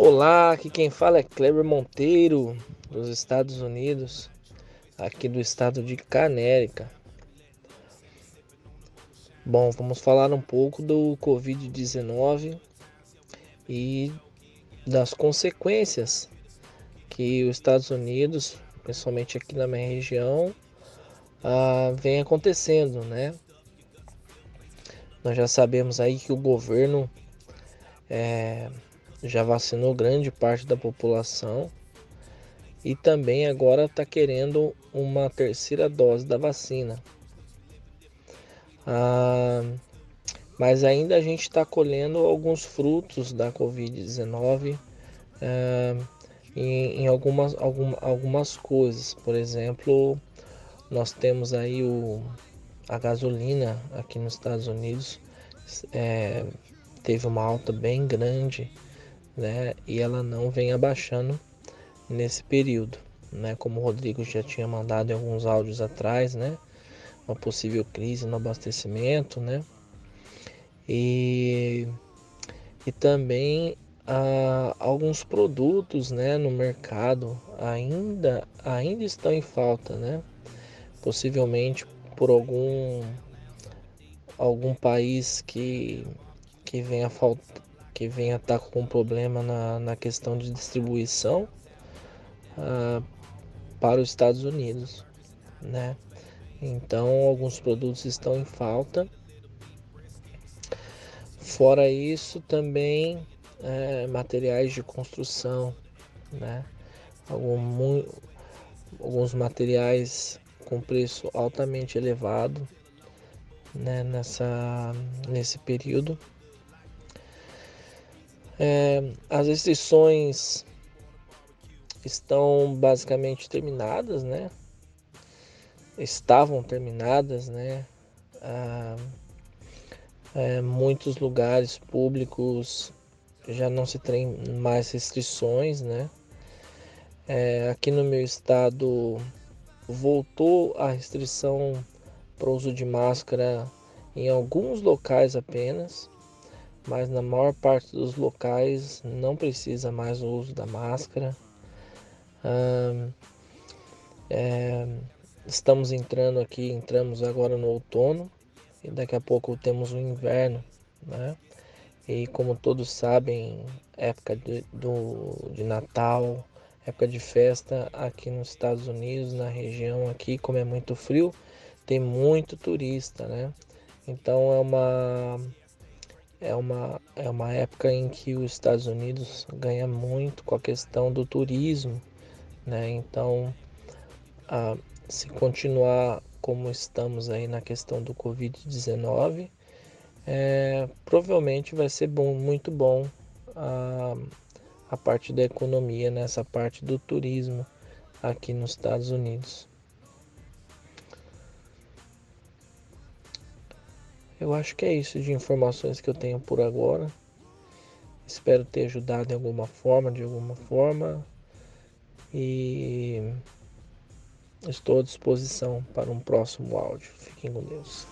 Olá, aqui quem fala é Kleber Monteiro, dos Estados Unidos, aqui do estado de Canérica. Bom, vamos falar um pouco do Covid-19 e das consequências que os Estados Unidos, principalmente aqui na minha região, ah, vem acontecendo, né? Nós já sabemos aí que o governo é, já vacinou grande parte da população e também agora está querendo uma terceira dose da vacina. Ah, mas ainda a gente está colhendo alguns frutos da Covid-19 ah, em, em, algumas, algum, algumas coisas. Por exemplo, nós temos aí o, a gasolina aqui nos Estados Unidos é, teve uma alta bem grande né? E ela não vem abaixando nesse período, né? Como o Rodrigo já tinha mandado em alguns áudios atrás, né? Uma possível crise no abastecimento, né? E, e também ah, alguns produtos, né? No mercado ainda ainda estão em falta, né? Possivelmente por algum algum país que que venha faltar que venha estar com problema na, na questão de distribuição uh, para os Estados Unidos, né? Então alguns produtos estão em falta. Fora isso, também é, materiais de construção, né? Algum, alguns materiais com preço altamente elevado né? Nessa, nesse período. É, as restrições estão basicamente terminadas, né? Estavam terminadas, né? Ah, é, muitos lugares públicos já não se tem mais restrições, né? É, aqui no meu estado voltou a restrição para uso de máscara em alguns locais apenas mas na maior parte dos locais não precisa mais o uso da máscara. é, estamos entrando aqui, entramos agora no outono e daqui a pouco temos o inverno, né? E como todos sabem, época de, do, de Natal, época de festa aqui nos Estados Unidos, na região aqui, como é muito frio, tem muito turista, né? Então é uma é uma, é uma época em que os Estados Unidos ganha muito com a questão do turismo, né? Então, ah, se continuar como estamos aí na questão do Covid-19, é, provavelmente vai ser bom, muito bom a, a parte da economia nessa parte do turismo aqui nos Estados Unidos. Eu acho que é isso de informações que eu tenho por agora. Espero ter ajudado em alguma forma, de alguma forma. E estou à disposição para um próximo áudio. Fiquem com Deus.